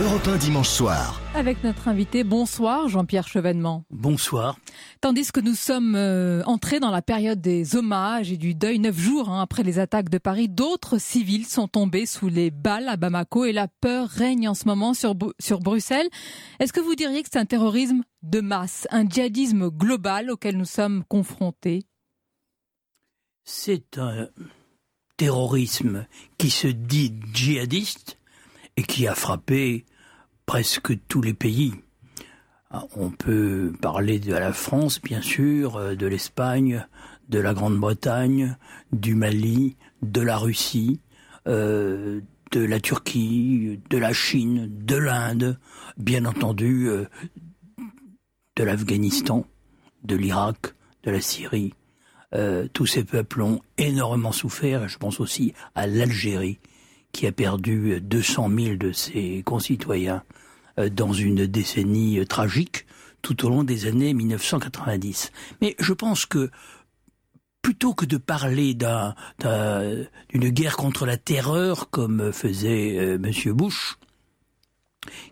Europe 1 dimanche soir. Avec notre invité, bonsoir Jean-Pierre Chevènement. Bonsoir. Tandis que nous sommes euh, entrés dans la période des hommages et du deuil, neuf jours hein, après les attaques de Paris, d'autres civils sont tombés sous les balles à Bamako et la peur règne en ce moment sur, sur Bruxelles. Est-ce que vous diriez que c'est un terrorisme de masse, un djihadisme global auquel nous sommes confrontés? C'est un terrorisme qui se dit djihadiste et qui a frappé presque tous les pays. Ah, on peut parler de la France, bien sûr, euh, de l'Espagne, de la Grande-Bretagne, du Mali, de la Russie, euh, de la Turquie, de la Chine, de l'Inde, bien entendu euh, de l'Afghanistan, de l'Irak, de la Syrie. tous ces peuples ont énormément souffert, je pense aussi à l'Algérie, qui a perdu 200 000 de ses concitoyens dans une décennie euh, tragique tout au long des années 1990. Mais je pense que plutôt que de parler d'une guerre contre la terreur comme faisait euh, M. Bush,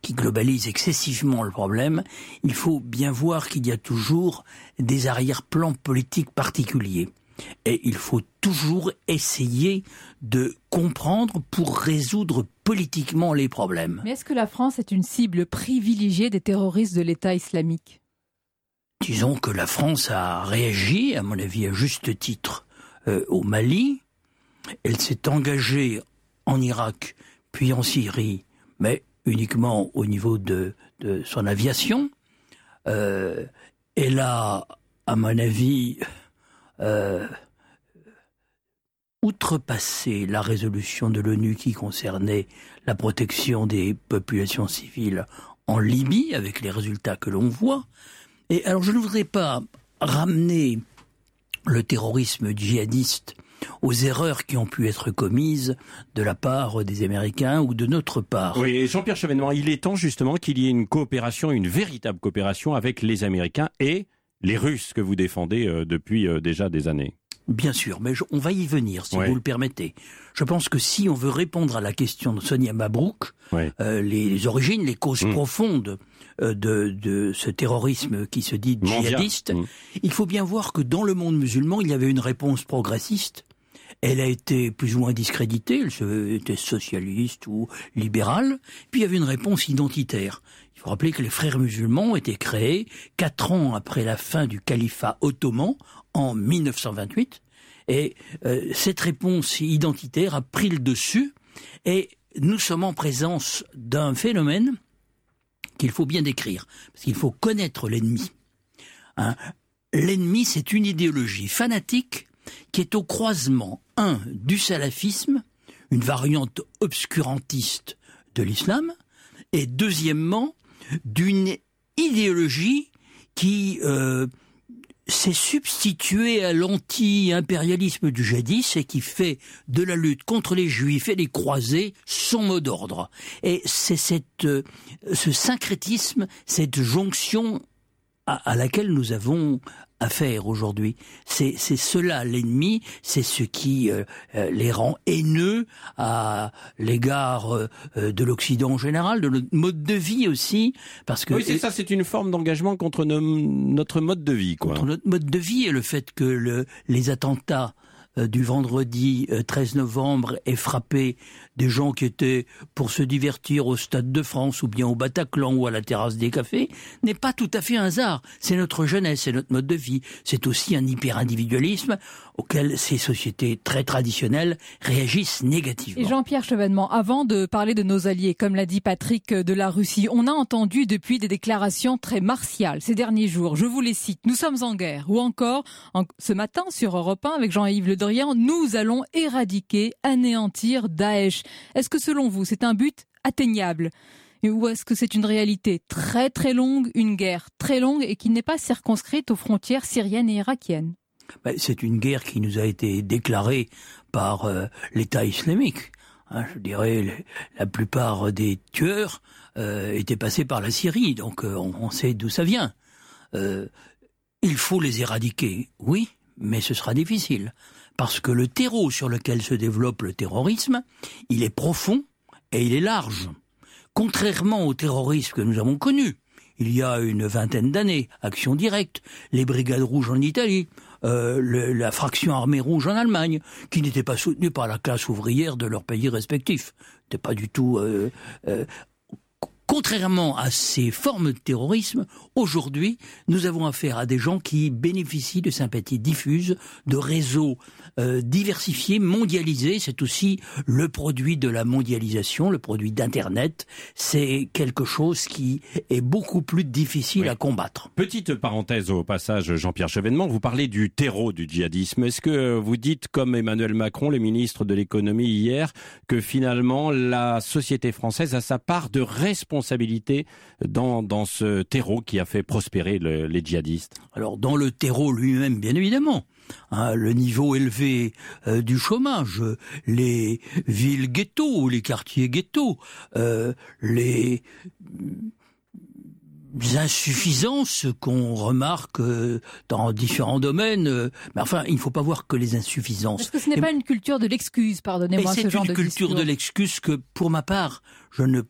qui globalise excessivement le problème, il faut bien voir qu'il y a toujours des arrière-plans politiques particuliers. Et il faut toujours essayer de comprendre pour résoudre politiquement les problèmes. Mais est-ce que la France est une cible privilégiée des terroristes de l'État islamique? Disons que la France a réagi, à mon avis à juste titre, euh, au Mali. Elle s'est engagée en Irak, puis en Syrie, mais uniquement au niveau de, son aviation. Euh, elle a, à mon avis, euh, outrepasser la résolution de l'ONU qui concernait la protection des populations civiles en Libye, avec les résultats que l'on voit. Et alors je ne voudrais pas ramener le terrorisme djihadiste aux erreurs qui ont pu être commises de la part des Américains ou de notre part. Oui, Jean-Pierre Chevènement, il est temps justement qu'il y ait une coopération, une véritable coopération avec les Américains et les Russes que vous défendez euh, depuis euh, déjà des années. Bien sûr, mais on va y venir, si vous le permettez. Je pense que si on veut répondre à la question de Sonia Mabrouk, euh, les origines, les causes mm. profondes de, ce terrorisme qui se dit djihadiste, mm. il faut bien voir que dans le monde musulman, il y avait une réponse progressiste. Elle a été plus ou moins discréditée, elle était socialiste ou libérale. Puis il y avait une réponse identitaire. Il faut rappeler que les frères musulmans ont été créés quatre ans après la fin du califat ottoman en 1928. Et euh, cette réponse identitaire a pris le dessus et nous sommes en présence d'un phénomène qu'il faut bien décrire, parce qu'il faut connaître l'ennemi. Hein. L'ennemi, c'est une idéologie fanatique qui est au croisement, un, du salafisme, une variante obscurantiste de l'islam, et deuxièmement, d'une idéologie qui euh, s'est substituée à l'anti-impérialisme du jadis et qui fait de la lutte contre les juifs et les croisés son mot d'ordre. Et c'est cette, euh, ce syncrétisme, cette jonction à, laquelle nous avons à faire aujourd'hui. C'est cela l'ennemi, c'est ce qui euh, euh, les rend haineux à l'égard euh, de l'Occident en général, de notre mode de vie aussi, parce que oui c'est ça, c'est une forme d'engagement contre notre mode de vie, quoi. Contre notre mode de vie et le fait que le, les attentats du vendredi 13 novembre aient frappé des gens qui étaient pour se divertir au Stade de France ou bien au Bataclan ou à la terrasse des cafés n'est pas tout à fait un hasard. C'est notre jeunesse, c'est notre mode de vie. C'est aussi un hyper-individualisme auquel ces sociétés très traditionnelles réagissent négativement. Et Jean-Pierre Chevènement, avant de parler de nos alliés, comme l'a dit Patrick de la Russie, on a entendu depuis des déclarations très martiales ces derniers jours. Je vous les cite. Nous sommes en guerre. Ou encore, ce matin sur Europe 1 avec Jean-Yves Le Drian, nous allons éradiquer, anéantir Daesh. Est-ce que selon vous, c'est un but atteignable ou est-ce que c'est une réalité très très longue, une guerre très longue et qui n'est pas circonscrite aux frontières syriennes et irakiennes? Ben, C'est une guerre qui nous a été déclarée par euh, l'État islamique. Hein, je dirais la plupart des tueurs euh, étaient passés par la Syrie, donc euh, on, sait d'où ça vient. il faut les éradiquer, oui, mais ce sera difficile parce que le terreau sur lequel se développe le terrorisme, il est profond et il est large. contrairement au terrorisme que nous avons connu, il y a une vingtaine d'années, Action directe, les Brigades rouges en Italie, euh, la fraction armée rouge en Allemagne, qui n'était pas soutenue par la classe ouvrière de leurs pays respectifs. C'était pas du tout euh, euh, Contrairement à ces formes de terrorisme, aujourd'hui, nous avons affaire à des gens qui bénéficient de sympathies diffuses, de réseaux euh, diversifiés, mondialisés. C'est aussi le produit de la mondialisation, le produit d'Internet. C'est quelque chose qui est beaucoup plus difficile à combattre. Petite parenthèse au passage, Jean-Pierre Chevènement, vous parlez du terreau du djihadisme. Est-ce que vous dites, comme Emmanuel Macron, le ministre de l'économie hier, que finalement la société française a sa part de responsabilité responsabilité dans, dans ce terreau qui a fait prospérer les djihadistes? Alors dans le terreau lui-même, bien évidemment. Hein, le niveau élevé euh, du chômage, les villes ghettos, les quartiers ghettos, euh, les insuffisances qu'on remarque euh, dans différents domaines. Mais enfin, il ne faut pas voir que les insuffisances. Est-ce que ce n'est pas une culture de l'excuse, pardonnez-moi, ce genre de C'est une culture de l'excuse que, pour ma part, je ne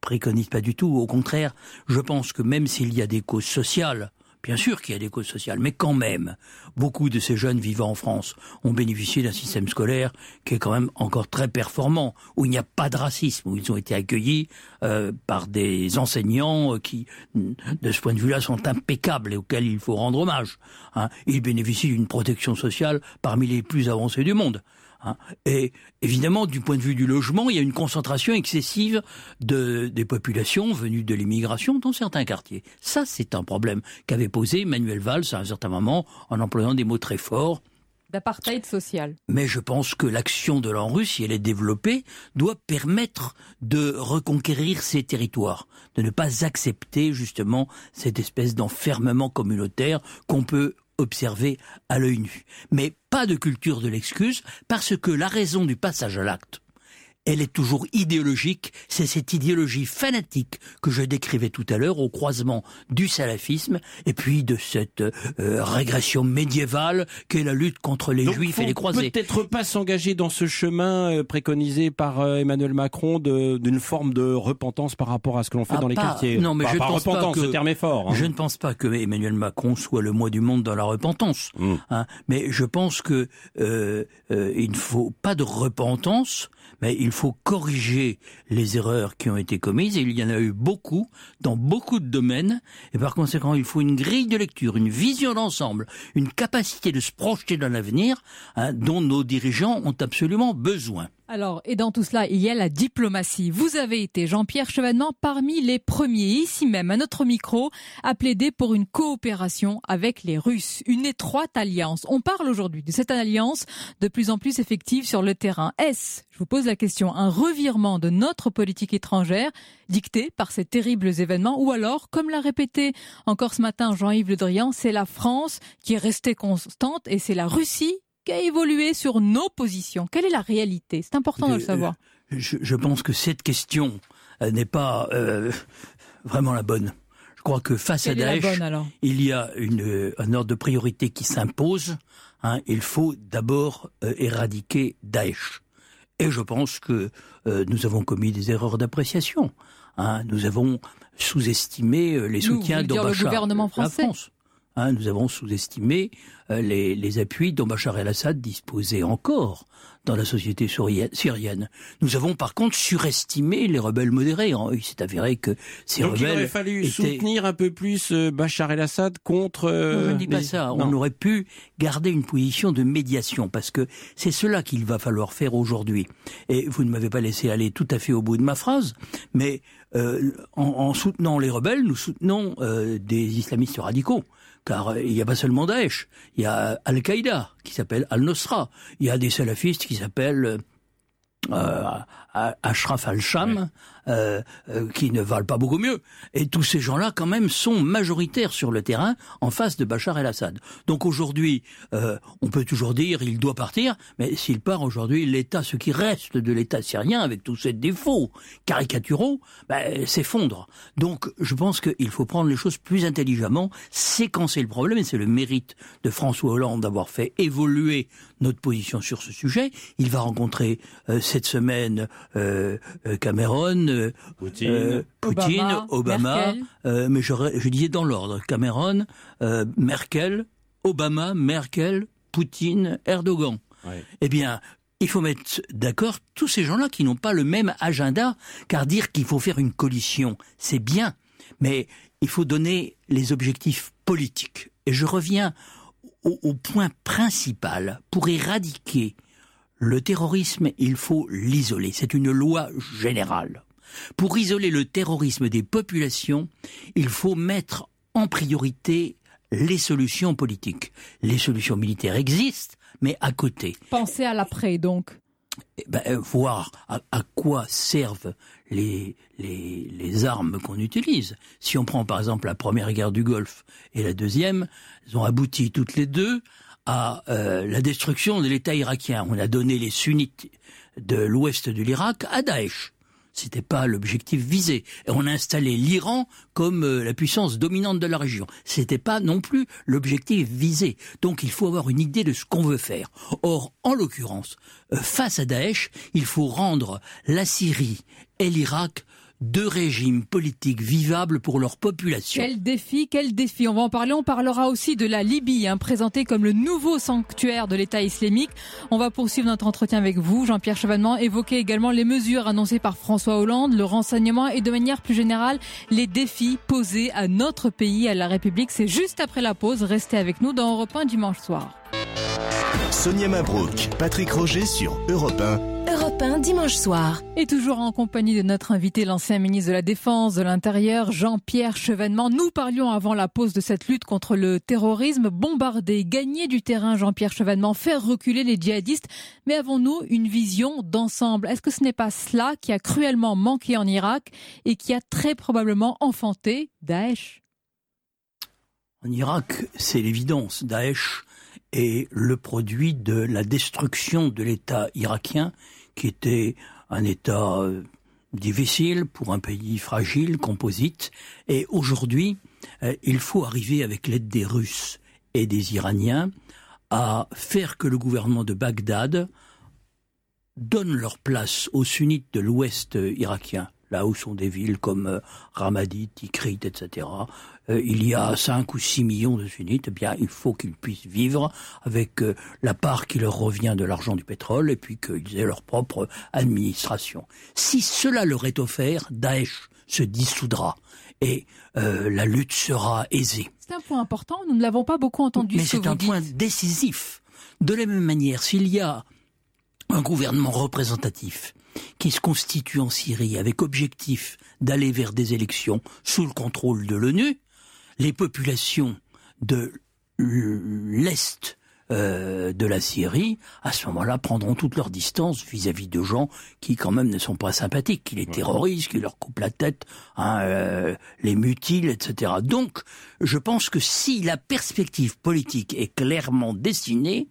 préconise pas du tout. Au contraire, je pense que même s'il y a des causes sociales, Bien sûr qu'il y a des causes sociales, mais quand même, beaucoup de ces jeunes vivant en France ont bénéficié d'un système scolaire qui est quand même encore très performant, où il n'y a pas de racisme, où ils ont été accueillis euh, par des enseignants euh, qui, de ce point de vue-là, sont impeccables et auxquels il faut rendre hommage. Hein. Ils bénéficient d'une protection sociale parmi les plus avancées du monde. Hein. Et évidemment, du point de vue du logement, il y a une concentration excessive de, des populations venues de l'immigration dans certains quartiers. Ça, c'est un problème qu'avait posé Manuel Valls à un certain moment en employant des mots très forts d'apartheid social. Mais je pense que l'action de l'ANRU, si elle est développée, doit permettre de reconquérir ces territoires, de ne pas accepter justement cette espèce d'enfermement communautaire qu'on peut observé à l'œil nu. Mais pas de culture de l'excuse, parce que la raison du passage à l'acte elle est toujours idéologique. C'est cette idéologie fanatique que je décrivais tout à l'heure au croisement du salafisme et puis de cette euh, régression médiévale qu'est la lutte contre les juifs et les croisés. Peut-être pas s'engager dans ce chemin euh, préconisé par euh, Emmanuel Macron d'une forme de repentance par rapport à ce que l'on fait ah, dans les quartiers. Non, mais je pense repentance, pas que, ce terme est fort. Hein. Je ne pense pas que Emmanuel Macron soit le mois du monde dans la repentance. Hmm. Hein, mais je pense que il ne faut pas de repentance mais il faut corriger les erreurs qui ont été commises, et il y en a eu beaucoup, dans beaucoup de domaines, et par conséquent, il faut une grille de lecture, une vision d'ensemble, une capacité de se projeter dans l'avenir, hein, dont nos dirigeants ont absolument besoin. Alors, et dans tout cela, il y a la diplomatie. Vous avez été, Jean-Pierre Chevènement, parmi les premiers, ici même, à notre micro, à plaider pour une coopération avec les Russes, une étroite alliance. On parle aujourd'hui de cette alliance de plus en plus effective sur le terrain. Est-ce, je vous pose la question, un revirement de notre politique étrangère dicté par ces terribles événements ou alors, comme l'a répété encore ce matin Jean-Yves Le Drian, c'est la France qui est restée constante et c'est la Russie qu'a évolué sur nos positions Quelle est la réalité? C'est important de le savoir. Euh, je, pense que cette question euh, n'est pas euh, vraiment la bonne. Je crois que face à Daesh, il y a une, un ordre de priorité qui s'impose. Hein. il faut d'abord éradiquer Daesh. Et je pense que nous avons commis des erreurs d'appréciation. Hein. nous avons sous-estimé les soutiens de le gouvernement français? France. Hein, nous avons sous-estimé euh, les, les, appuis dont Bachar el-Assad disposait encore dans la société syrienne. Nous avons par contre surestimé les rebelles modérés. Il s'est avéré que ces Donc rebelles. Il aurait fallu soutenir un peu plus euh, Bachar el-Assad contre. je ne dis pas ça. On aurait pu garder une position de médiation parce que c'est cela qu'il va falloir faire aujourd'hui. Et vous ne m'avez pas laissé aller tout à fait au bout de ma phrase, mais euh, en, en, soutenant les rebelles, nous soutenons euh, des islamistes radicaux car euh, il n'y a pas seulement Daesh, il y a Al-Qaïda qui s'appelle Al-Nusra, il y a des salafistes qui s'appellent euh, Ashraf al-Sham, euh, euh, qui ne valent pas beaucoup mieux. Et tous ces gens-là, quand même, sont majoritaires sur le terrain en face de Bachar el-Assad. Donc aujourd'hui, euh, on peut toujours dire il doit partir, mais s'il part aujourd'hui, l'État, ce qui reste de l'État syrien, avec tous ses défauts caricaturaux, ben, s'effondre. Donc je pense qu'il faut prendre les choses plus intelligemment, séquencer le problème, et c'est le mérite de François Hollande d'avoir fait évoluer notre position sur ce sujet. Il va rencontrer cette semaine Cameron, Poutine, Obama, mais je, je, disais dans l'ordre Cameron, Merkel, Obama, Merkel, Poutine, Erdogan. Eh bien, il faut mettre d'accord tous ces gens-là qui n'ont pas le même agenda, car dire qu'il faut faire une coalition, c'est bien, mais il faut donner les objectifs politiques. Et je reviens au, au point principal. Pour éradiquer le terrorisme, il faut l'isoler. C'est une loi générale. Pour isoler le terrorisme des populations, il faut mettre en priorité les solutions politiques. Les solutions militaires existent, mais à côté. Pensez à l'après, donc. Eh ben, euh, voir à, quoi servent les, les, armes qu'on utilise. Si on prend par exemple la première guerre du Golfe et la deuxième, elles ont abouti toutes les deux à euh, la destruction de l'État irakien. On a donné les sunnites de l'ouest de l'Irak à Daesh. C'était pas l'objectif visé. On a installé l'Iran comme euh, la puissance dominante de la région. C'était pas non plus l'objectif visé. Donc il faut avoir une idée de ce qu'on veut faire. Or, en l'occurrence, euh, face à Daesh, il faut rendre la Syrie et l'Irak deux régimes politiques vivables pour leur population. Quel défi, quel défi. On va en parler. On parlera aussi de la Libye, hein, présentée comme le nouveau sanctuaire de l'État islamique. On va poursuivre notre entretien avec vous, Jean-Pierre Chevènement. Évoquer également les mesures annoncées par François Hollande, le renseignement et de manière plus générale, les défis posés à notre pays, à la République. C'est juste après la pause. Restez avec nous dans Europe 1 dimanche soir. Sonia Mabrouk, Patrick Roger sur Europe 1. Europe 1, dimanche soir. Et toujours en compagnie de notre invité, l'ancien ministre de la Défense, de l'Intérieur, Jean-Pierre Chevènement. Nous parlions avant la pause de cette lutte contre le terrorisme. Bombarder, gagner du terrain, Jean-Pierre Chevènement, faire reculer les djihadistes. Mais avons-nous une vision d'ensemble? Est-ce que ce n'est pas cela qui a cruellement manqué en Irak et qui a très probablement enfanté Daesh? En Irak, c'est l'évidence. Daesh est le produit de la destruction de l'État irakien qui était un État euh, difficile pour un pays fragile, composite. Et aujourd'hui, euh, il faut arriver avec l'aide des Russes et des Iraniens à faire que le gouvernement de Bagdad donne leur place aux sunnites de l'ouest irakien là où sont des villes comme euh, Ramadi, Tikrit, etc., euh, il y a 5 ou 6 millions de sunnites, eh bien, il faut qu'ils puissent vivre avec euh, la part qui leur revient de l'argent du pétrole et puis qu'ils aient leur propre administration. Si cela leur est offert, Daesh se dissoudra et la lutte sera aisée. C'est un point important, nous ne l'avons pas beaucoup entendu. Mais c'est un point décisif. De la même manière, s'il y a un gouvernement représentatif qui se constitue en Syrie avec objectif d'aller vers des élections sous le contrôle de l'ONU, les populations de l'Est euh, de la Syrie, à ce moment-là, prendront toute leur distance vis-à-vis de gens qui, quand même, ne sont pas sympathiques, qui les terrorisent, qui leur coupent la tête, hein, euh, les mutilent, etc. Donc, je pense que si la perspective politique est clairement dessinée,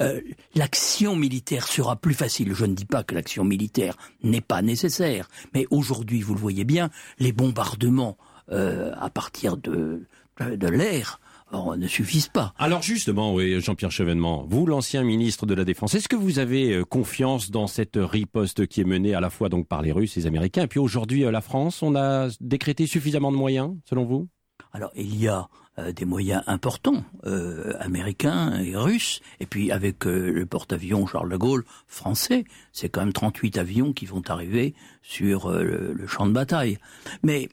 euh, l'action militaire sera plus facile. Je ne dis pas que l'action militaire n'est pas nécessaire, mais aujourd'hui, vous le voyez bien, les bombardements à partir de, de l'air ne suffisent pas. Alors justement, oui, Jean-Pierre Chevènement, vous, l'ancien ministre de la Défense, est-ce que vous avez euh, confiance dans cette riposte qui est menée à la fois donc par les Russes et les Américains, et puis aujourd'hui euh, la France, on a décrété suffisamment de moyens, selon vous? Alors il y a euh, des moyens importants, américains et russes, et puis avec le porte-avions Charles de Gaulle français, c'est quand même 38 avions qui vont arriver sur le champ de bataille. Mais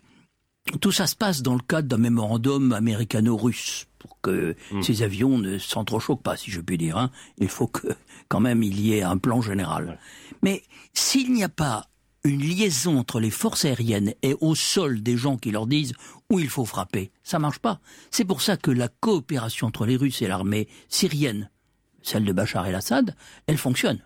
tout ça se passe dans le cadre d'un mémorandum américano-russe pour que hmm. ces avions ne s'entrechoquent pas, si je puis dire. Hein. Il faut que quand même il y ait un plan général. Mais s'il n'y a pas une liaison entre les forces aériennes et au sol des gens qui leur disent où il faut frapper, ça marche pas. C'est pour ça que la coopération entre les Russes et l'armée syrienne, celle de Bachar el-Assad, elle fonctionne.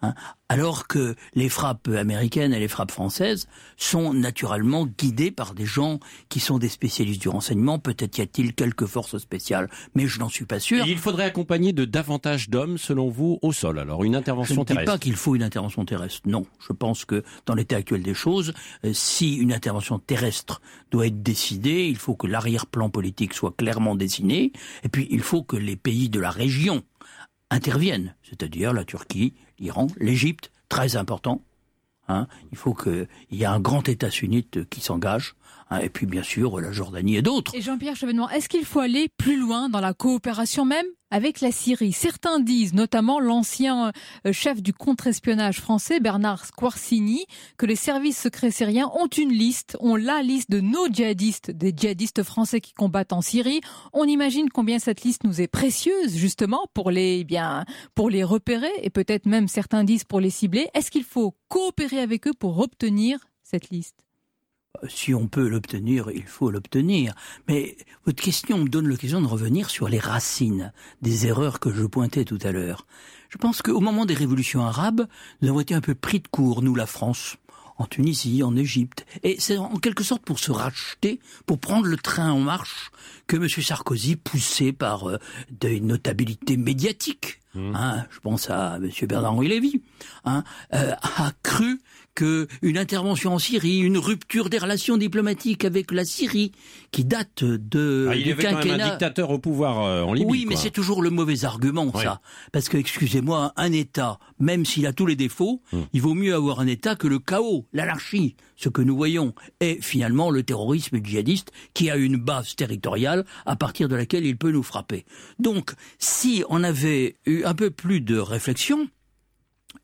Hein, alors que les frappes américaines et les frappes françaises sont naturellement guidées par des gens qui sont des spécialistes du renseignement. Peut-être y a-t-il quelques forces spéciales, mais je n'en suis pas sûr. il faudrait accompagner de davantage d'hommes, selon vous, au sol. Alors une intervention terrestre. Je ne dis pas qu'il faut une intervention terrestre. Non, je pense que dans l'état actuel des choses, euh, si une intervention terrestre doit être décidée, il faut que l'arrière-plan politique soit clairement dessiné, et puis il faut que les pays de la région interviennent, c'est-à-dire la Turquie, l'Iran, l'Égypte, très important. Hein. Il faut qu'il y ait un grand État sunnite qui s'engage. Hein. Et puis bien sûr la Jordanie et d'autres. Et Jean-Pierre Chevènement, est-ce qu'il faut aller plus loin dans la coopération même avec la Syrie. Certains disent, notamment l'ancien euh, chef du contre-espionnage français, Bernard Squarcini, que les services secrets syriens ont une liste, ont la liste de nos djihadistes, des djihadistes français qui combattent en Syrie. On imagine combien cette liste nous est précieuse, justement, pour les, eh bien, pour les repérer et peut-être même certains disent pour les cibler. Est-ce qu'il faut coopérer avec eux pour obtenir cette liste? Si on peut l'obtenir, il faut l'obtenir. Mais votre question me donne l'occasion de revenir sur les racines des erreurs que je pointais tout à l'heure. Je pense qu'au moment des révolutions arabes, nous avons été un peu pris de court, nous, la France en Tunisie, en Égypte. Et c'est en quelque sorte pour se racheter, pour prendre le train en marche, que M. Sarkozy, poussé par euh, des notabilités médiatiques, mmh. hein, je pense à M. Bernard-Henri Lévy, hein, euh, a cru une intervention en Syrie, une rupture des relations diplomatiques avec la Syrie, qui date de ah, il y avait Quand même un dictateur au pouvoir euh, en Libye. Oui, mais c'est toujours le mauvais argument, ça. Parce que, excusez-moi, un État, même s'il a tous les défauts, hmm. il vaut mieux avoir un État que le chaos, l'anarchie. Ce que nous voyons est finalement le terrorisme djihadiste qui a une base territoriale à partir de laquelle il peut nous frapper. Donc, si on avait eu un peu plus de réflexion,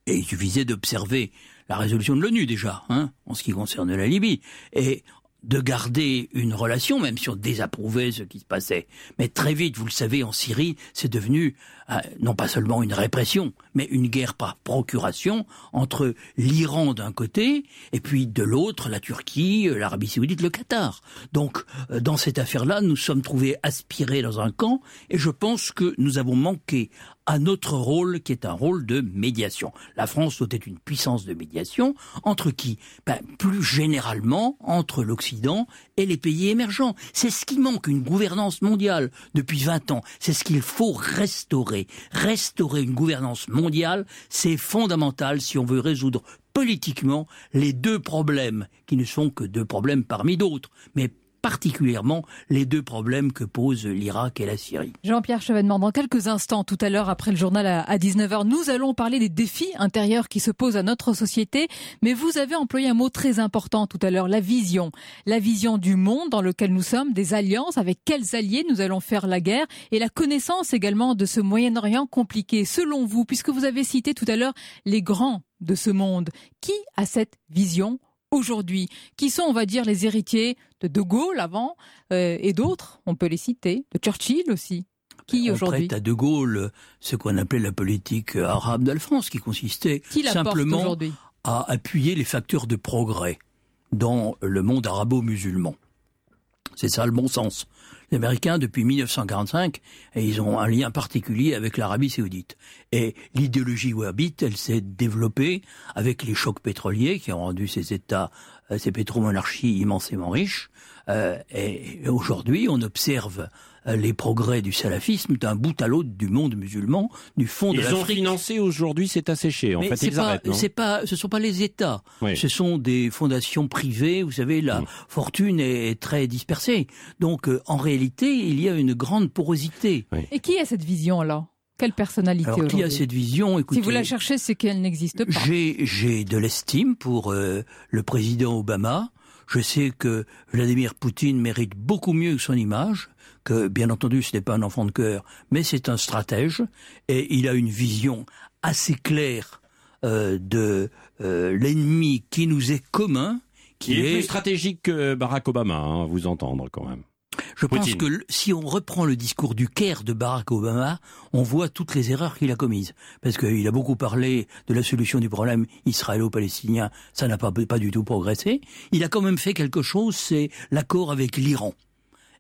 et il suffisait d'observer la résolution de l'ONU déjà, hein, en ce qui concerne la Libye, et de garder une relation, même si on désapprouvait ce qui se passait. Mais très vite, vous le savez, en Syrie, c'est devenu euh, non pas seulement une répression, mais une guerre par procuration entre l'Iran d'un côté et puis de l'autre la Turquie, euh, l'Arabie saoudite, le Qatar. Donc, euh, dans cette affaire-là, nous sommes trouvés aspirés dans un camp et je pense que nous avons manqué à notre rôle qui est un rôle de médiation. La France être une puissance de médiation entre qui? Ben, Plus généralement entre l'Occident et les pays émergents. C'est ce qui manque, une gouvernance mondiale depuis 20 ans. C'est ce qu'il faut restaurer. Restaurer une gouvernance mondiale, c'est fondamental si on veut résoudre politiquement les deux problèmes, qui ne sont que deux problèmes parmi d'autres, mais particulièrement les deux problèmes que posent l'Irak et la Syrie. Jean-Pierre Chevènement, dans quelques instants, tout à l'heure, après le journal à 19h, nous allons parler des défis intérieurs qui se posent à notre société. Mais vous avez employé un mot très important tout à l'heure, la vision. La vision du monde dans lequel nous sommes, des alliances, avec quels alliés nous allons faire la guerre, et la connaissance également de ce Moyen-Orient compliqué. Selon vous, puisque vous avez cité tout à l'heure les grands de ce monde, qui a cette vision aujourd'hui, qui sont, on va dire, les héritiers de De Gaulle avant euh, et d'autres, on peut les citer, de Churchill aussi. Qui aujourd'hui à De Gaulle ce qu'on appelait la politique arabe d'Alphonse, qui consistait simplement à appuyer les facteurs de progrès dans le monde arabo-musulman. C'est ça le bon sens. Les Américains, depuis 1945, ils ont un lien particulier avec l'Arabie saoudite. Et l'idéologie wahhabite, elle s'est développée avec les chocs pétroliers qui ont rendu ces États, euh, ces pétromonarchies immensément riches. Euh, et aujourd'hui, on observe les progrès du salafisme d'un bout à l'autre du monde musulman, du fond de l'Afrique. Ils ont financé aujourd'hui, c'est asséché. En fait, ils pas, arrêtent. C'est pas, ce sont pas les États. Ce sont des fondations privées. Vous savez, la mm. fortune est très dispersée. Donc, euh, en réalité, il y a une grande porosité. Et qui a cette vision alors quelle personnalité Alors, qui a cette vision? Écoutez, Si vous la cherchez, c'est qu'elle n'existe pas. J'ai de l'estime pour euh, le président Obama. Je sais que Vladimir Poutine mérite beaucoup mieux que son image que bien entendu ce n'est pas un enfant de cœur, mais c'est un stratège et il a une vision assez claire euh, de euh, l'ennemi qui nous est commun. Qui il est, plus stratégique que Barack Obama, hein, vous entendre quand même. Je pense que si on reprend le discours du Caire de Barack Obama, on voit toutes les erreurs qu'il a commises. Parce qu'il a beaucoup parlé de la solution du problème israélo-palestinien, ça n'a pas, pas du tout progressé. Il a quand même fait quelque chose, c'est l'accord avec l'Iran.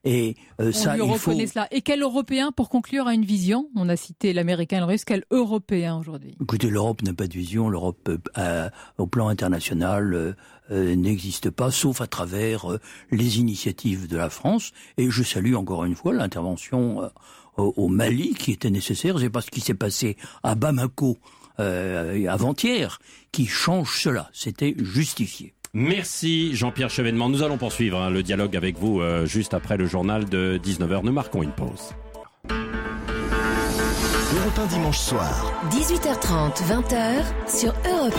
Et euh, ça, il faut... cela. Et quel Européen, pour conclure, a une vision? On a cité l'Américain et le Russe. Quel Européen aujourd'hui? Écoutez, l'Europe n'a pas de vision. L'Europe, euh, au plan international, euh, n'existe pas, sauf à travers les initiatives de la France. Et je salue encore une fois l'intervention au Mali qui était nécessaire. C'est pas ce qui s'est passé à Bamako avant-hier qui change cela. C'était justifié. Merci Jean-Pierre Chevènement. Nous allons poursuivre hein, le dialogue avec vous euh, juste après le journal de 19h. Nous marquons une pause. Europe 1 dimanche soir. 18h30, 20h sur Europe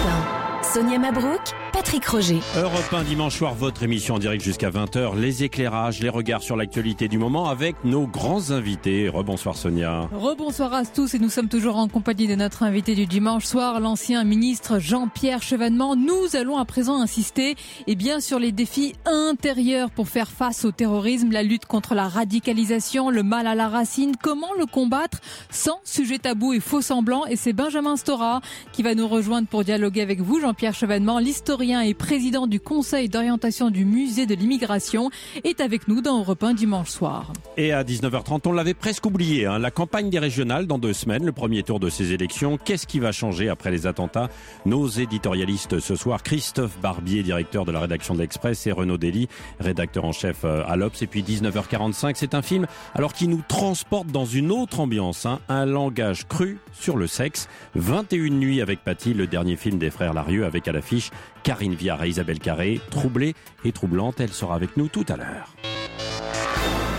1. Sonia Mabrouk Patrick Roger. Europe 1 dimanche soir, votre émission en direct jusqu'à 20h. Les éclairages, les regards sur l'actualité du moment avec nos grands invités. Rebonsoir Sonia. Rebonsoir à tous et nous sommes toujours en compagnie de notre invité du dimanche soir, l'ancien ministre Jean-Pierre Chevènement. Nous allons à présent insister eh bien, sur les défis intérieurs pour faire face au terrorisme, la lutte contre la radicalisation, le mal à la racine, comment le combattre sans sujet tabou et faux semblant. Et c'est Benjamin Stora qui va nous rejoindre pour dialoguer avec vous, Jean-Pierre Chevènement, l'historien et président du conseil d'orientation du musée de l'immigration, est avec nous dans Europe 1 dimanche soir. Et à 19h30, on l'avait presque oublié, hein, la campagne des régionales dans deux semaines, le premier tour de ces élections. Qu'est-ce qui va changer après les attentats? Nos éditorialistes ce soir, Christophe Barbier, directeur de la rédaction de l'Express, et Renaud Dely, rédacteur en chef euh, à l'Obs. Et puis 19h45, c'est un film alors qui nous transporte dans une autre ambiance, hein, un langage cru sur le sexe. 21 nuits avec Patty, le dernier film des frères Larieux avec à l'affiche Karine Viard et Isabelle Carré. Troublée et troublante, elle sera avec nous tout à l'heure.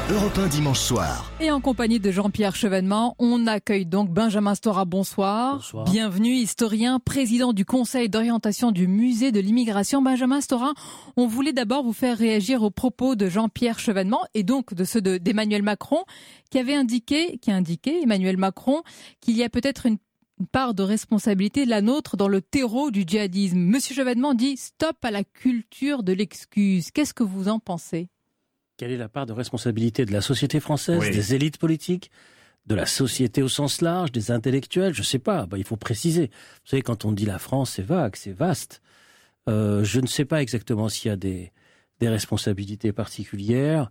Europe 1 dimanche soir. Et en compagnie de Jean-Pierre Chevènement, on accueille donc Benjamin Stora. Bonsoir. Bonsoir. Bienvenue, historien, président du conseil d'orientation du musée de l'immigration. Benjamin Stora, on voulait d'abord vous faire réagir aux propos de Jean-Pierre Chevènement et donc de ceux d'Emmanuel Macron qui avait indiqué, qui a indiqué, Emmanuel Macron, qu'il y a peut-être une une part de responsabilité la nôtre dans le terreau du djihadisme. Monsieur Chevènement dit stop à la culture de l'excuse. Qu'est-ce que vous en pensez? Quelle est la part de responsabilité de la société française, des élites politiques, de la société au sens large, des intellectuels? Je ne sais pas. Bah, il faut préciser. Vous savez, quand on dit la France, c'est vague, c'est vaste. Euh, je ne sais pas exactement s'il y a des, des responsabilités particulières.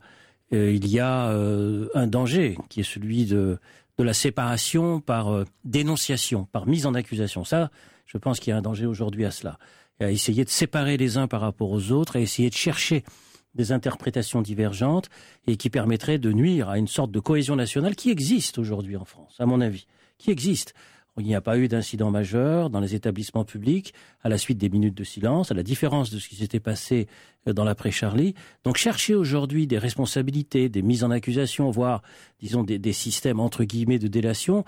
Euh, il y a euh, un danger qui est celui de de la séparation par euh, dénonciation, par mise en accusation. Ça, je pense qu'il y a un danger aujourd'hui à cela. À essayer de séparer les uns par rapport aux autres, à essayer de chercher des interprétations divergentes et qui permettraient de nuire à une sorte de cohésion nationale qui existe aujourd'hui en France, à mon avis, qui existe. Il n'y a pas eu d'incident majeur dans les établissements publics à la suite des minutes de silence, à la différence de ce qui s'était passé euh, dans l'après-Charlie. Donc chercher aujourd'hui des responsabilités, des mises en accusation, voire, disons, des, systèmes entre guillemets de délation,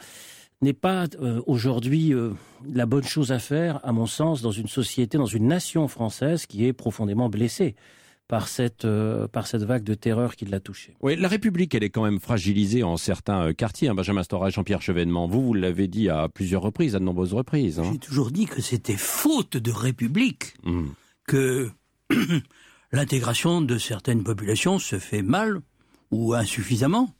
n'est pas euh, aujourd'hui euh, la bonne chose à faire, à mon sens, dans une société, dans une nation française qui est profondément blessée par cette, euh, par cette vague de terreur qui l'a touché. Oui, la République, elle est quand même fragilisée en certains euh, quartiers. Hein. Benjamin Stora Jean-Pierre Chevènement, vous, vous l'avez dit à plusieurs reprises, à de nombreuses reprises. Hein. J'ai toujours dit que c'était faute de République hmm. que l'intégration de certaines populations se fait mal ou insuffisamment.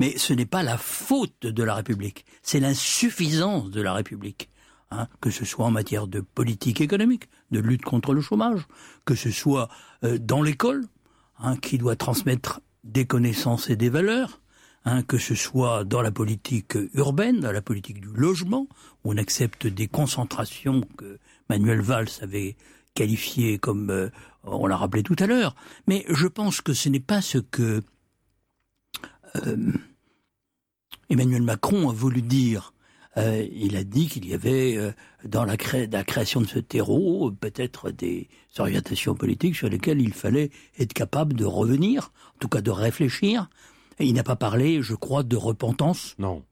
Mais ce n'est pas la faute de la République, c'est l'insuffisance de la République. Hein, que ce soit en matière de politique économique, de lutte contre le chômage, que ce soit euh, dans l'école, hein, qui doit transmettre des connaissances et des valeurs, hein, que ce soit dans la politique urbaine, dans la politique du logement, où on accepte des concentrations que Manuel Valls avait qualifiées comme, euh, on l'a rappelé tout à l'heure. Mais je pense que ce n'est pas ce que euh, Emmanuel Macron a voulu dire euh, il a dit qu'il y avait euh, dans la, création de ce terreau peut-être des orientations politiques sur lesquelles il fallait être capable de revenir, en tout cas de réfléchir. Et il n'a pas parlé, je crois, de repentance. Non.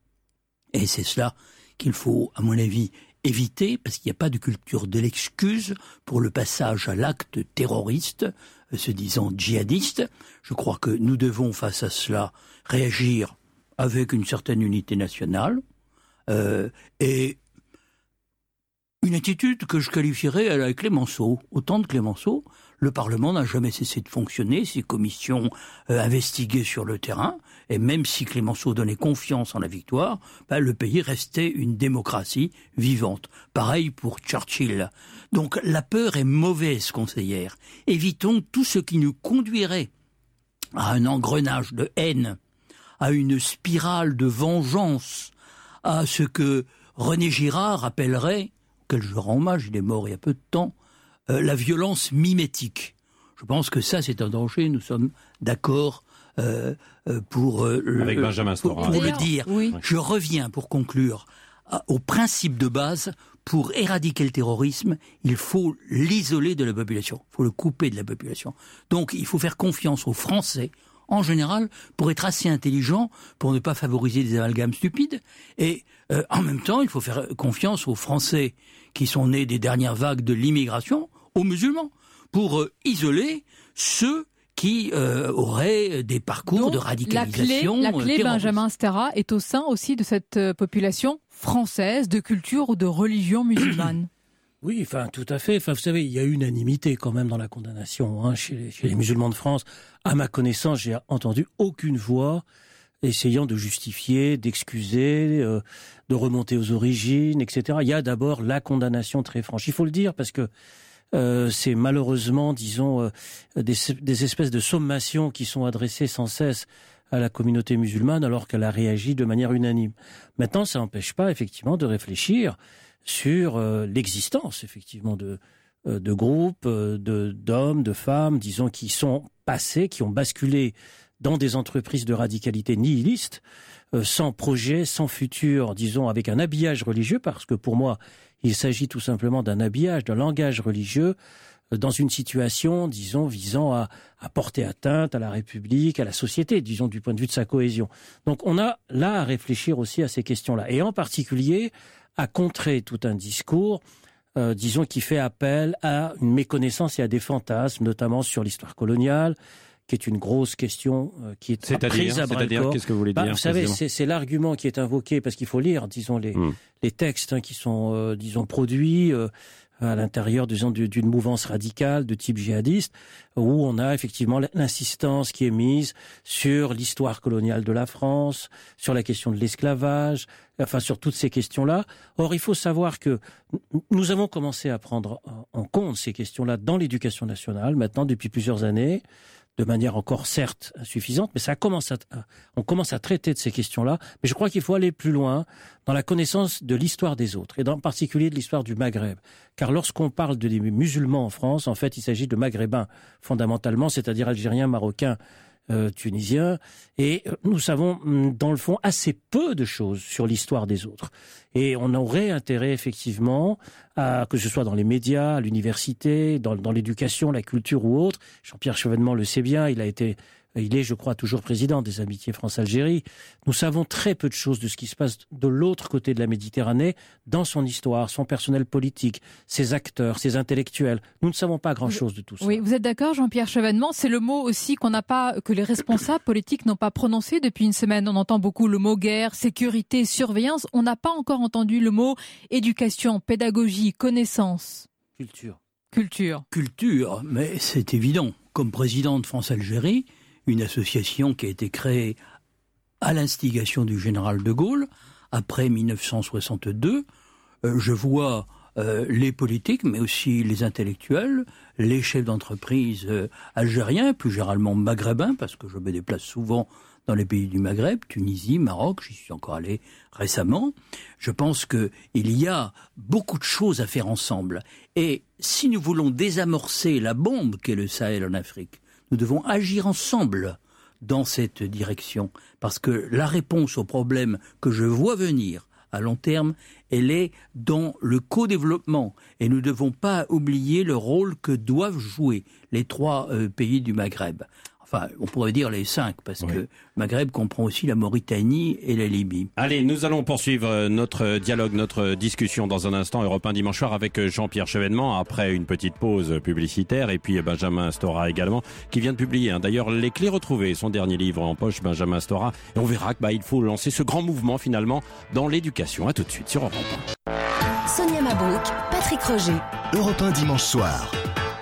Et c'est cela qu'il faut, à mon avis, éviter, parce qu'il n'y a pas de culture de l'excuse pour le passage à l'acte terroriste, euh, se disant djihadiste. Je crois que nous devons, face à cela, réagir avec une certaine unité nationale, euh, et une attitude que je qualifierais à la Clémenceau. Au temps de Clémenceau, le Parlement n'a jamais cessé de fonctionner, ses commissions euh, investiguaient sur le terrain, et même si Clémenceau donnait confiance en la victoire, bah, le pays restait une démocratie vivante. Pareil pour Churchill. Donc la peur est mauvaise conseillère. Évitons tout ce qui nous conduirait à un engrenage de haine, à une spirale de vengeance, à ce que René Girard appellerait, auquel je rends hommage, il est mort il y a peu de temps, euh, la violence mimétique. Je pense que ça, c'est un danger. Nous sommes d'accord euh, euh, pour, Avec Benjamin pour, pour le dire. Je reviens pour conclure au principe de base. Pour éradiquer le terrorisme, il faut l'isoler de la population. Il faut le couper de la population. Donc, il faut faire confiance aux Français en général, pour être assez intelligent, pour ne pas favoriser des amalgames stupides. Et euh, en même temps, il faut faire confiance aux Français qui sont nés des dernières vagues de l'immigration, aux musulmans, pour euh, isoler ceux qui euh, auraient des parcours de radicalisation. La clé, la clé Benjamin Stara, est au sein aussi de cette population française de culture ou de religion musulmane? Oui, enfin, tout à fait. Enfin, vous savez, il y a unanimité quand même dans la condamnation hein, chez, les, musulmans de France. À ma connaissance, j'ai entendu aucune voix essayant de justifier, d'excuser, euh, de remonter aux origines, etc. Il y a d'abord la condamnation très franche. Il faut le dire parce que euh, c'est malheureusement, disons, euh, des, des, espèces de sommations qui sont adressées sans cesse à la communauté musulmane alors qu'elle a réagi de manière unanime. Maintenant, ça n'empêche pas effectivement de réfléchir sur euh, l'existence effectivement de, euh, de groupes, euh, de d'hommes, de femmes, disons, qui sont passés, qui ont basculé dans des entreprises de radicalité nihiliste, sans projet, sans futur, disons, avec un habillage religieux, parce que pour moi, il s'agit tout simplement d'un habillage, d'un langage religieux, dans une situation, disons, visant à, à, porter atteinte à la République, à la société, disons, du point de vue de sa cohésion. Donc on a là à réfléchir aussi à ces questions-là, et en particulier à contrer tout un discours, euh, disons, qui fait appel à une méconnaissance et à des fantasmes, notamment sur l'histoire coloniale, qui est une grosse question euh, qui est, prise à bras Qu'est-ce que vous voulez bah, dire Vous savez, c'est l'argument qui est invoqué parce qu'il faut lire, disons, les, hmm. les textes hein, qui sont, euh, disons, produits à l'intérieur d'une mouvance radicale de type djihadiste, où on a effectivement l'insistance qui est mise sur l'histoire coloniale de la France, sur la question de l'esclavage, enfin sur toutes ces questions-là. Or, il faut savoir que nous avons commencé à prendre en compte ces questions-là dans l'éducation nationale, maintenant depuis plusieurs années de manière encore certes insuffisante, mais ça commence à, on commence à traiter de ces questions-là. Mais je crois qu'il faut aller plus loin dans la connaissance de l'histoire des autres, et en particulier de l'histoire du Maghreb. Car lorsqu'on parle de des musulmans en France, en fait, il s'agit de maghrébins fondamentalement, c'est-à-dire algériens, marocains, euh, tunisien, et euh, nous savons mm, dans le fond assez peu de choses sur l'histoire des autres. Et on aurait intérêt effectivement à que ce soit dans les médias, à l'université, dans, dans l'éducation, la culture ou autre. Jean-Pierre Chevènement le sait bien, il a été il est, je crois, toujours président des Amitiés France-Algérie. Nous savons très peu de choses de ce qui se passe de l'autre côté de la Méditerranée, dans son histoire, son personnel politique, ses acteurs, ses intellectuels. Nous ne savons pas grand-chose de tout ça. Oui, vous êtes d'accord, Jean-Pierre Chevènement? C'est le mot aussi qu'on n'a pas, que les responsables politiques n'ont pas prononcé depuis une semaine. On entend beaucoup le mot guerre, sécurité, surveillance. On n'a pas encore entendu le mot éducation, pédagogie, connaissance. Culture. Culture. Culture, mais c'est évident. Comme président de France-Algérie, une association qui a été créée à l'instigation du général de Gaulle après 1962. Euh, je vois euh, les politiques, mais aussi les intellectuels, les chefs d'entreprise euh, algériens, plus généralement maghrébins, parce que je me déplace souvent dans les pays du Maghreb, Tunisie, Maroc, j'y suis encore allé récemment. Je pense qu'il y a beaucoup de choses à faire ensemble. Et si nous voulons désamorcer la bombe qu'est le Sahel en Afrique, nous devons agir ensemble dans cette direction, parce que la réponse au problème que je vois venir à long terme, elle est dans le co-développement. Et nous ne devons pas oublier le rôle que doivent jouer les trois euh, pays du Maghreb on pourrait dire les cinq, parce que Maghreb comprend aussi la Mauritanie et la Libye. Allez, nous allons poursuivre euh, notre dialogue, notre discussion dans un instant, Europe 1 dimanche soir, avec euh, Jean-Pierre Chevènement, après une petite pause publicitaire, et puis euh, Benjamin Stora également, qui vient de publier, hein. d'ailleurs, Les clés retrouvées, son dernier livre en poche, Benjamin Stora, et on verra qu'il bah, faut lancer ce grand mouvement, finalement, dans l'éducation. À tout de suite sur Europe 1. Sonia Mabrouk, Patrick Roger. Europe 1 dimanche soir.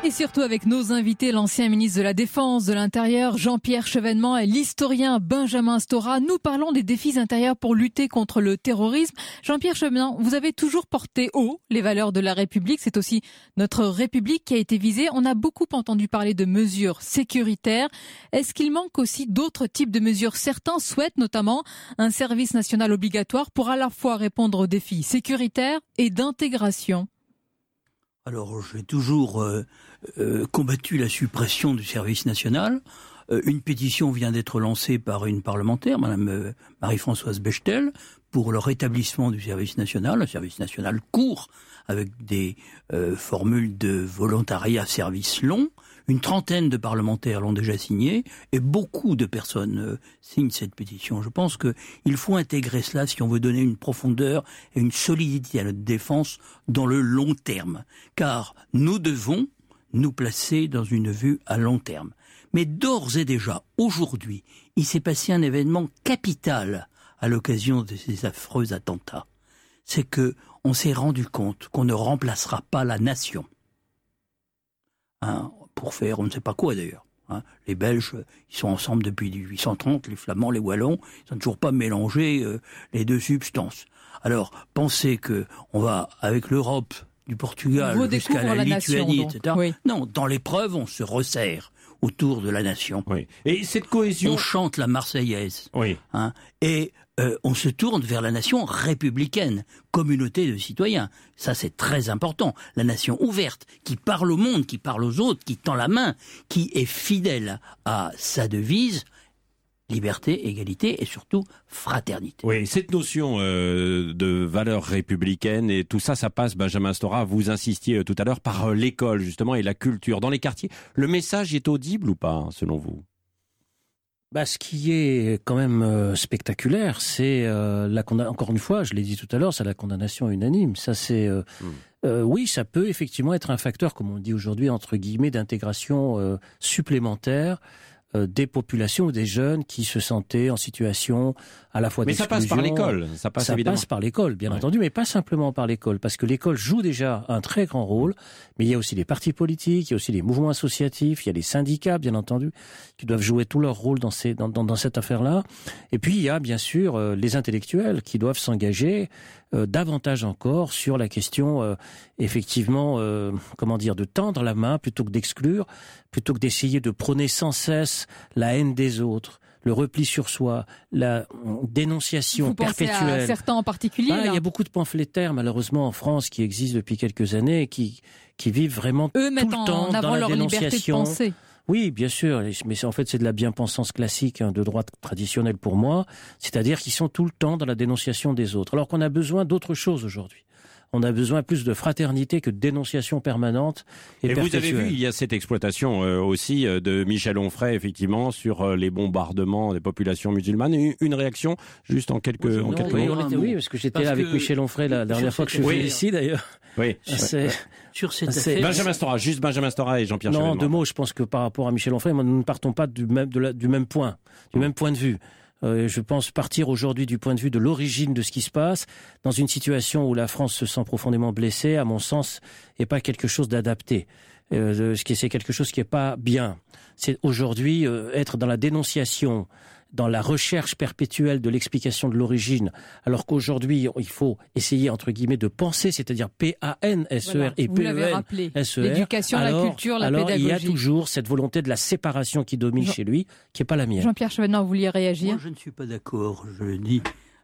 Et surtout avec nos invités, l'ancien ministre de la Défense, de l'Intérieur, Jean-Pierre Chevènement et l'historien Benjamin Stora. Nous parlons des défis intérieurs pour lutter contre le terrorisme. Jean-Pierre Chevènement, vous avez toujours porté haut les valeurs de la République. C'est aussi notre République qui a été visée. On a beaucoup entendu parler de mesures sécuritaires. Est-ce qu'il manque aussi d'autres types de mesures? Certains souhaitent notamment un service national obligatoire pour à la fois répondre aux défis sécuritaires et d'intégration. Alors, j'ai toujours euh, euh, combattu la suppression du service national. Euh, une pétition vient d'être lancée par une parlementaire, Madame Marie-Françoise Bechtel, pour le rétablissement du service national. Le service national court avec des formules de volontariat service long. Une trentaine de parlementaires l'ont déjà signé et beaucoup de personnes euh, signent cette pétition. Je pense qu'il faut intégrer cela si on veut donner une profondeur et une solidité à notre défense dans le long terme. Car nous devons nous placer dans une vue à long terme. Mais d'ores et déjà, aujourd'hui, il s'est passé un événement capital à l'occasion de ces affreux attentats. C'est que on s'est rendu compte qu'on ne remplacera pas la nation. Hein, pour faire on ne sait pas quoi d'ailleurs. Hein. Les Belges, ils sont ensemble depuis 1830, les Flamands, les Wallons, ils n'ont toujours pas mélangé euh, les deux substances. Alors, pensez que on va, avec l'Europe, du Portugal jusqu'à la, Lituanie, etc. Non, dans l'épreuve, on se resserre autour de la nation. Oui. Et cette cohésion. On chante la Marseillaise. Oui. Hein, et euh, on se tourne vers la nation républicaine, communauté de citoyens. Ça, c'est très important. La nation ouverte, qui parle au monde, qui parle aux autres, qui tend la main, qui est fidèle à sa devise, liberté, égalité et surtout fraternité. Oui, cette notion euh, de valeur républicaine et tout ça, ça passe, Benjamin Stora, vous insistiez euh, tout à l'heure, par euh, l'école justement et la culture. Dans les quartiers, le message est audible ou pas, selon vous? Bah, ce qui est quand même spectaculaire, c'est la encore une fois, je l'ai dit tout à l'heure, c'est la condamnation unanime. Ça, c'est hmm. oui, ça peut effectivement être un facteur, comme on dit aujourd'hui entre guillemets, d'intégration supplémentaire euh, des populations ou des jeunes qui se sentaient en situation à la fois Mais ça passe par l'école, ça passe ça passe par l'école, bien entendu, mais pas simplement par l'école, parce que l'école joue déjà un très grand rôle, mais il y a aussi les partis politiques, il y a aussi les mouvements associatifs, il y a les syndicats, bien entendu, qui doivent jouer tout leur rôle dans, ces, dans, dans, dans cette affaire-là, et puis il y a bien sûr euh, les intellectuels qui doivent s'engager euh, davantage encore sur la question, euh, effectivement, euh, comment dire, de tendre la main plutôt que d'exclure, plutôt que d'essayer de prôner sans cesse la haine des autres, le repli sur soi, la dénonciation Vous perpétuelle. À certains en particulier. Ah, il y a beaucoup de pamphletaires malheureusement en France qui existent depuis quelques années et qui qui vivent vraiment Eux tout le temps en avant dans la leur dénonciation. Liberté de penser. Oui, bien sûr, mais en fait c'est de la bien-pensance classique hein, de droite traditionnelle pour moi, c'est-à-dire qu'ils sont tout le temps dans la dénonciation des autres, alors qu'on a besoin d'autre chose aujourd'hui on a besoin plus de fraternité que de dénonciation permanente. Et, et vous avez vu, il y a cette exploitation euh, aussi euh, de Michel Onfray, effectivement, sur euh, les bombardements des populations musulmanes. Une, une réaction, juste en quelques, oui, en quelques oui, mots. oui, parce que j'étais avec Michel Onfray la dernière fois que je suis ici, d'ailleurs. Oui. Sur cette Benjamin Stora, juste Benjamin Stora et Jean-Pierre Non, deux mots. Je pense que par rapport à Michel Onfray, nous ne partons pas du même, du même point, du même point de vue. Euh, je pense partir aujourd'hui du point de vue de l'origine de ce qui se passe, dans une situation où la France se sent profondément blessée, à mon sens, n'est pas quelque chose d'adapté. Euh, c'est quelque chose qui n'est pas bien. C'est aujourd'hui euh, être dans la dénonciation dans la recherche perpétuelle de l'explication de l'origine, alors qu'aujourd'hui, il faut essayer, entre guillemets, de penser, c'est-à-dire P-A-N-S-E-R et P-E-N-S-E-R. L'éducation, la culture, la alors pédagogie. il y a toujours cette volonté de la séparation qui domine chez lui, qui n'est pas la mienne. Jean-Pierre Chevènement, vous vouliez réagir? Moi, je ne suis pas d'accord, je le dis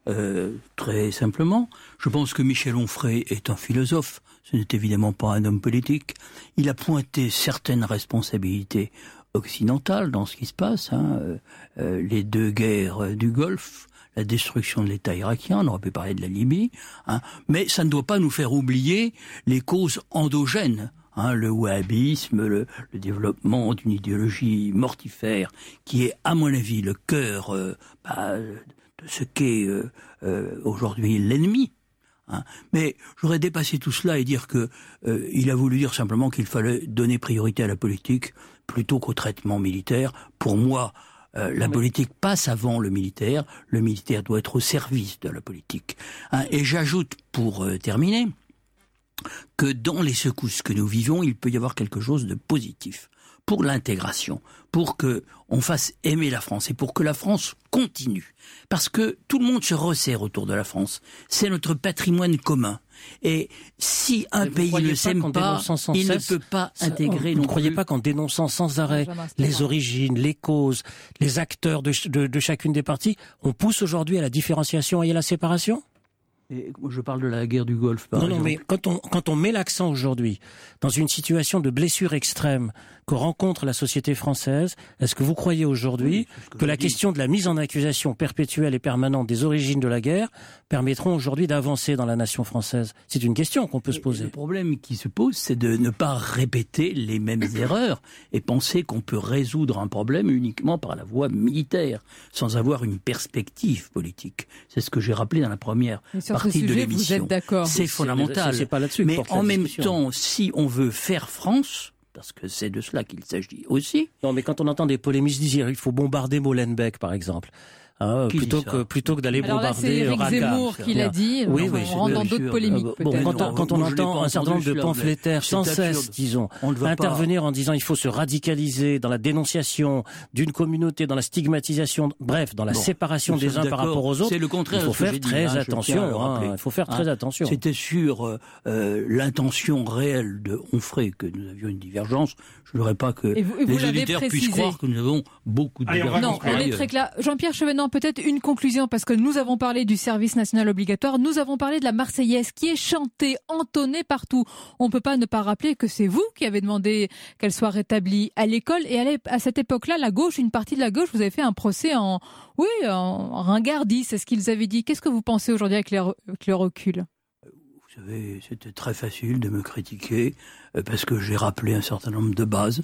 euh, très simplement. Je pense que Michel Onfray est un philosophe, ce n'est évidemment pas un homme politique. Il a pointé certaines responsabilités occidentale dans ce qui se passe. Hein, euh, euh, les deux guerres euh, du Golfe, la destruction de l'État irakien, on aurait pu parler de la Libye, hein, mais ça ne doit pas nous faire oublier les causes endogènes. Hein, le wahhabisme, le, développement d'une idéologie mortifère, qui est, à mon avis, le cœur bah, de ce qu'est aujourd'hui l'ennemi. Mais j'aurais dépassé tout cela et dire que il a voulu dire simplement qu'il fallait donner priorité à la politique plutôt qu'au traitement militaire. Pour moi, euh, la politique passe avant le militaire. Le militaire doit être au service de la politique. Hein, et j'ajoute, pour euh, terminer, que dans les secousses que nous vivons, il peut y avoir quelque chose de positif pour l'intégration, pour que on fasse aimer la France et pour que la France continue. Parce que tout le monde se resserre autour de la France. C'est notre patrimoine commun. Et si un pays ne s'aime pas, il ne peut pas intégrer. Vous ne croyez pas qu'en dénonçant sans arrêt les origines, les causes, les acteurs de, de, de chacune des parties, on pousse aujourd'hui à la différenciation et à la séparation? Je parle de la guerre du Golfe. non, non, mais quand on, quand on met l'accent aujourd'hui dans une situation de blessure extrême que rencontre la société française, est-ce que vous croyez aujourd'hui que, la question de la mise en accusation perpétuelle et permanente des origines de la guerre permettront aujourd'hui d'avancer dans la nation française? C'est une question qu'on peut se poser. Le problème qui se pose, c'est de ne pas répéter les mêmes erreurs et penser qu'on peut résoudre un problème uniquement par la voie militaire, sans avoir une perspective politique. C'est ce que j'ai rappelé dans la première partie de l'émission. C'est fondamental. pas Mais en même temps, si on veut faire France, parce que c'est de cela qu'il s'agit aussi. Non, mais quand on entend des polémistes dire il faut bombarder Molenbeek, par exemple, Hein, plutôt que plutôt que d'aller bombarder là, c'est Zemmour qui l'a dit. Oui, oui, on rentre dans d'autres polémiques. Bon, quand, quand on entend un certain nombre de pamphlétaires sans cesse, disons, intervenir en disant il faut se radicaliser dans la dénonciation d'une communauté, dans la stigmatisation, bref, dans la séparation des uns par rapport aux autres. C'est le contraire. Il faut faire très attention. Hein, il faut faire très attention. C'était sur euh, euh, l'intention réelle de Onfray que nous avions une divergence. Je ne voudrais pas que les auditeurs puissent croire que nous avons beaucoup de divergences. Non, on est très clair. Jean-Pierre Chevènement peut-être une conclusion, parce que nous avons parlé du service national obligatoire, nous avons parlé de la Marseillaise, qui est chantée, entonnée partout. On ne peut pas ne pas rappeler que c'est vous qui avez demandé qu'elle soit rétablie à l'école. Et à cette époque-là, la gauche, une partie de la gauche, vous avez fait un procès en, oui, en ringardis, c'est ce qu'ils avaient dit. Qu'est-ce que vous pensez aujourd'hui avec, le recul? Vous savez, c'était très facile de me critiquer euh, parce que j'ai rappelé un certain nombre de bases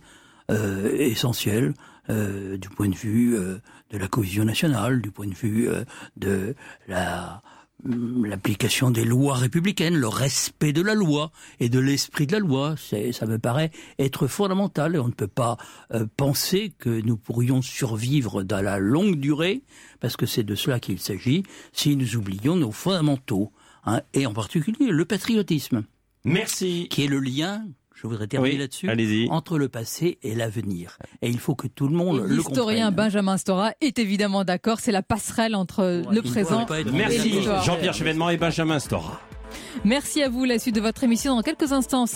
euh, essentielles euh, du point de vue euh, de la cohésion nationale, du point de vue euh, de la mm, l'application des lois républicaines, le respect de la loi et de l'esprit de la loi, ça me paraît être fondamental. Et on ne peut pas penser que nous pourrions survivre dans la longue durée, parce que c'est de cela qu'il s'agit, si nous oublions nos fondamentaux, hein, et en particulier le patriotisme. Merci. Qui est le lien je voudrais terminer là-dessus, entre le passé et l'avenir. Et il faut que tout le monde le comprenne. L'historien Benjamin Stora est évidemment d'accord, c'est la passerelle entre le présent et Merci Jean-Pierre Chevènement et Benjamin Stora. Merci à vous, la suite de votre émission dans quelques instants.